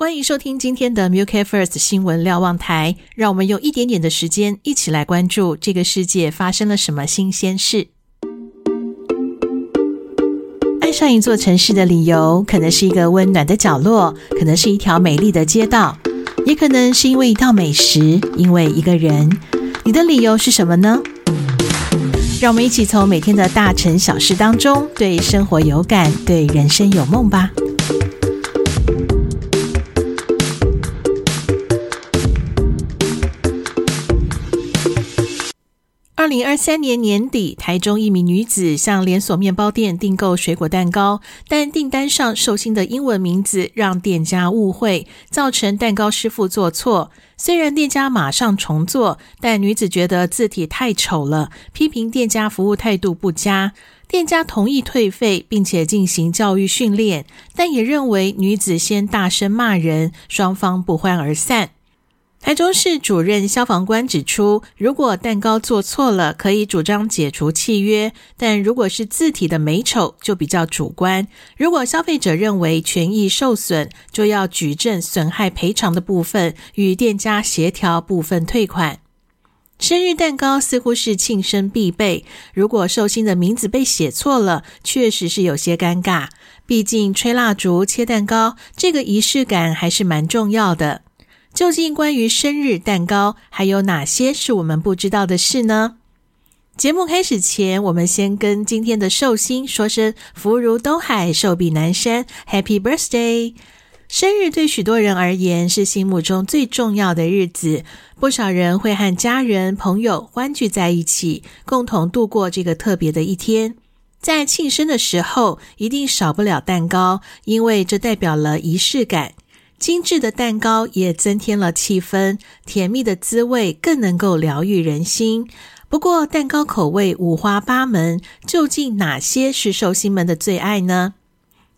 欢迎收听今天的 MilK First 新闻瞭望台，让我们用一点点的时间一起来关注这个世界发生了什么新鲜事。爱上一座城市的理由，可能是一个温暖的角落，可能是一条美丽的街道，也可能是因为一道美食，因为一个人。你的理由是什么呢？让我们一起从每天的大城小事当中，对生活有感，对人生有梦吧。二零二三年年底，台中一名女子向连锁面包店订购水果蛋糕，但订单上寿星的英文名字让店家误会，造成蛋糕师傅做错。虽然店家马上重做，但女子觉得字体太丑了，批评店家服务态度不佳。店家同意退费，并且进行教育训练，但也认为女子先大声骂人，双方不欢而散。台中市主任消防官指出，如果蛋糕做错了，可以主张解除契约；但如果是字体的美丑，就比较主观。如果消费者认为权益受损，就要举证损害赔偿的部分，与店家协调部分退款。生日蛋糕似乎是庆生必备，如果寿星的名字被写错了，确实是有些尴尬。毕竟吹蜡烛、切蛋糕，这个仪式感还是蛮重要的。究竟关于生日蛋糕还有哪些是我们不知道的事呢？节目开始前，我们先跟今天的寿星说声福如东海，寿比南山，Happy Birthday！生日对许多人而言是心目中最重要的日子，不少人会和家人朋友欢聚在一起，共同度过这个特别的一天。在庆生的时候，一定少不了蛋糕，因为这代表了仪式感。精致的蛋糕也增添了气氛，甜蜜的滋味更能够疗愈人心。不过，蛋糕口味五花八门，究竟哪些是寿星们的最爱呢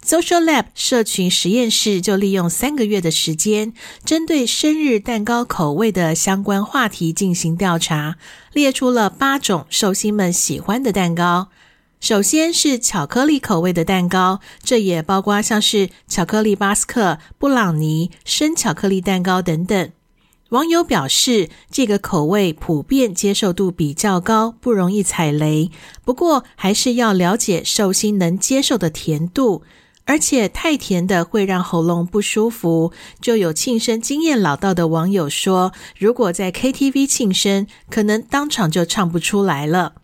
？Social Lab 社群实验室就利用三个月的时间，针对生日蛋糕口味的相关话题进行调查，列出了八种寿星们喜欢的蛋糕。首先是巧克力口味的蛋糕，这也包括像是巧克力巴斯克、布朗尼、生巧克力蛋糕等等。网友表示，这个口味普遍接受度比较高，不容易踩雷。不过，还是要了解寿星能接受的甜度，而且太甜的会让喉咙不舒服。就有庆生经验老道的网友说，如果在 KTV 庆生，可能当场就唱不出来了。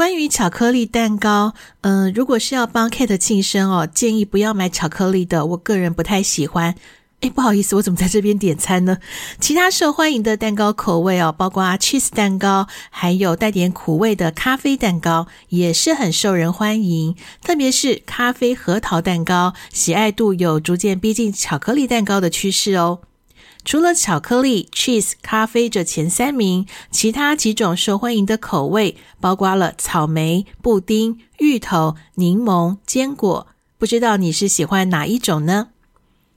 关于巧克力蛋糕，嗯、如果是要帮 Kate 庆生哦，建议不要买巧克力的，我个人不太喜欢。哎，不好意思，我怎么在这边点餐呢？其他受欢迎的蛋糕口味哦，包括 cheese 蛋糕，还有带点苦味的咖啡蛋糕，也是很受人欢迎。特别是咖啡核桃蛋糕，喜爱度有逐渐逼近巧克力蛋糕的趋势哦。除了巧克力、cheese、咖啡这前三名，其他几种受欢迎的口味包括了草莓、布丁、芋头、柠檬、坚果。不知道你是喜欢哪一种呢？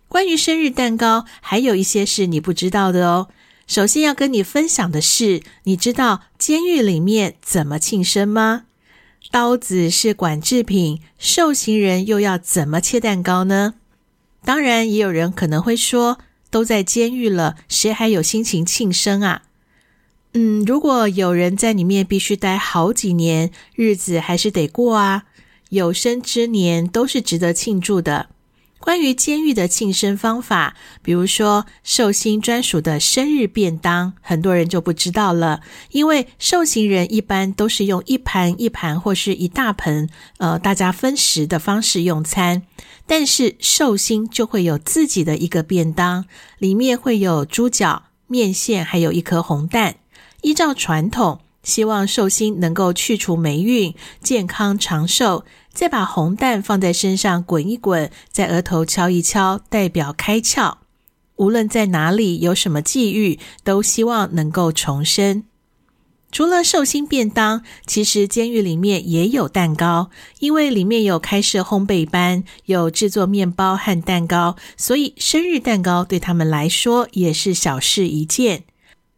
关于生日蛋糕，还有一些是你不知道的哦。首先要跟你分享的是，你知道监狱里面怎么庆生吗？刀子是管制品，受刑人又要怎么切蛋糕呢？当然，也有人可能会说，都在监狱了，谁还有心情庆生啊？嗯，如果有人在里面必须待好几年，日子还是得过啊。有生之年都是值得庆祝的。关于监狱的庆生方法，比如说寿星专属的生日便当，很多人就不知道了。因为受刑人一般都是用一盘一盘或是一大盆，呃，大家分食的方式用餐。但是寿星就会有自己的一个便当，里面会有猪脚、面线，还有一颗红蛋。依照传统，希望寿星能够去除霉运，健康长寿。再把红蛋放在身上滚一滚，在额头敲一敲，代表开窍。无论在哪里有什么际遇，都希望能够重生。除了寿星便当，其实监狱里面也有蛋糕，因为里面有开设烘焙班，有制作面包和蛋糕，所以生日蛋糕对他们来说也是小事一件。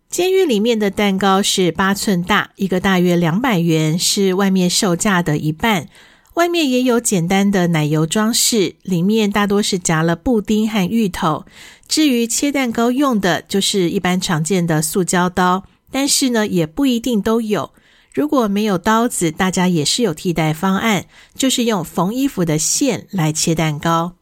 监狱里面的蛋糕是八寸大，一个大约两百元，是外面售价的一半。外面也有简单的奶油装饰，里面大多是夹了布丁和芋头。至于切蛋糕用的，就是一般常见的塑胶刀，但是呢，也不一定都有。如果没有刀子，大家也是有替代方案，就是用缝衣服的线来切蛋糕。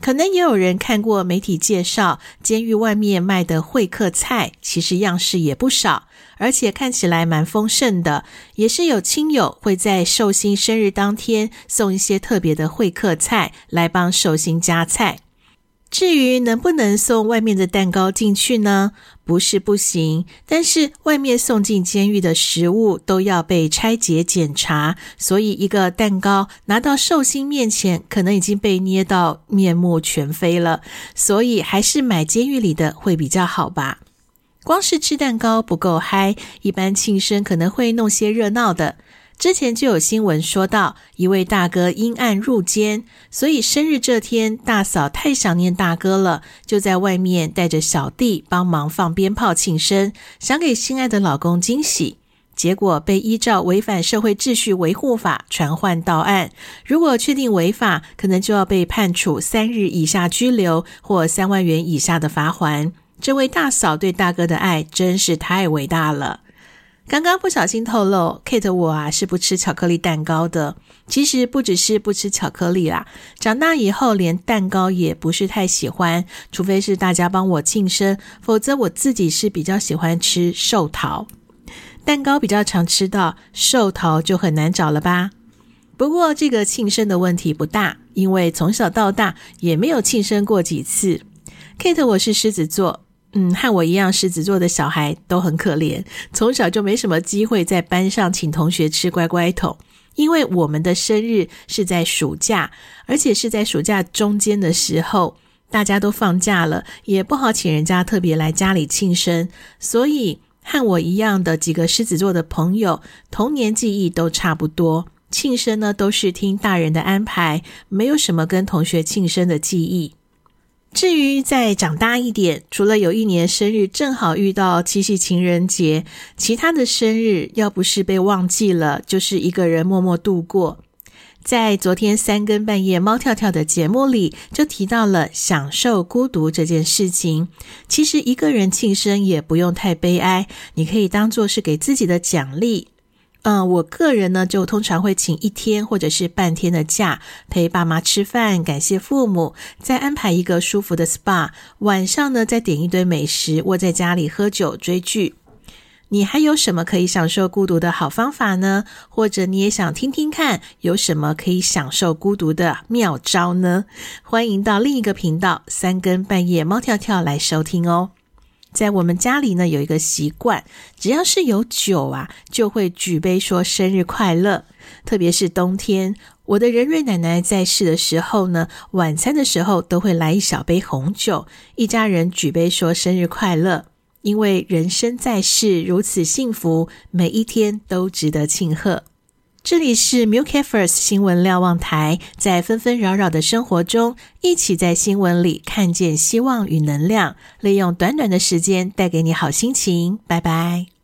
可能也有人看过媒体介绍，监狱外面卖的会客菜，其实样式也不少，而且看起来蛮丰盛的。也是有亲友会在寿星生日当天送一些特别的会客菜来帮寿星加菜。至于能不能送外面的蛋糕进去呢？不是不行，但是外面送进监狱的食物都要被拆解检查，所以一个蛋糕拿到寿星面前，可能已经被捏到面目全非了。所以还是买监狱里的会比较好吧。光是吃蛋糕不够嗨，一般庆生可能会弄些热闹的。之前就有新闻说到，一位大哥因案入监，所以生日这天，大嫂太想念大哥了，就在外面带着小弟帮忙放鞭炮庆生，想给心爱的老公惊喜。结果被依照违反社会秩序维护法传唤到案，如果确定违法，可能就要被判处三日以下拘留或三万元以下的罚锾。这位大嫂对大哥的爱真是太伟大了。刚刚不小心透露，Kate 我啊是不吃巧克力蛋糕的。其实不只是不吃巧克力啦，长大以后连蛋糕也不是太喜欢，除非是大家帮我庆生，否则我自己是比较喜欢吃寿桃。蛋糕比较常吃到，寿桃就很难找了吧？不过这个庆生的问题不大，因为从小到大也没有庆生过几次。Kate 我是狮子座。嗯，和我一样狮子座的小孩都很可怜，从小就没什么机会在班上请同学吃乖乖桶，因为我们的生日是在暑假，而且是在暑假中间的时候，大家都放假了，也不好请人家特别来家里庆生，所以和我一样的几个狮子座的朋友，童年记忆都差不多，庆生呢都是听大人的安排，没有什么跟同学庆生的记忆。至于再长大一点，除了有一年生日正好遇到七夕情人节，其他的生日要不是被忘记了，就是一个人默默度过。在昨天三更半夜猫跳跳的节目里，就提到了享受孤独这件事情。其实一个人庆生也不用太悲哀，你可以当做是给自己的奖励。嗯，我个人呢，就通常会请一天或者是半天的假，陪爸妈吃饭，感谢父母，再安排一个舒服的 SPA，晚上呢，再点一堆美食，窝在家里喝酒追剧。你还有什么可以享受孤独的好方法呢？或者你也想听听看，有什么可以享受孤独的妙招呢？欢迎到另一个频道三更半夜猫跳跳来收听哦。在我们家里呢，有一个习惯，只要是有酒啊，就会举杯说生日快乐。特别是冬天，我的仁瑞奶奶在世的时候呢，晚餐的时候都会来一小杯红酒，一家人举杯说生日快乐。因为人生在世如此幸福，每一天都值得庆贺。这里是 Milk First 新闻瞭望台，在纷纷扰扰的生活中，一起在新闻里看见希望与能量，利用短短的时间带给你好心情。拜拜。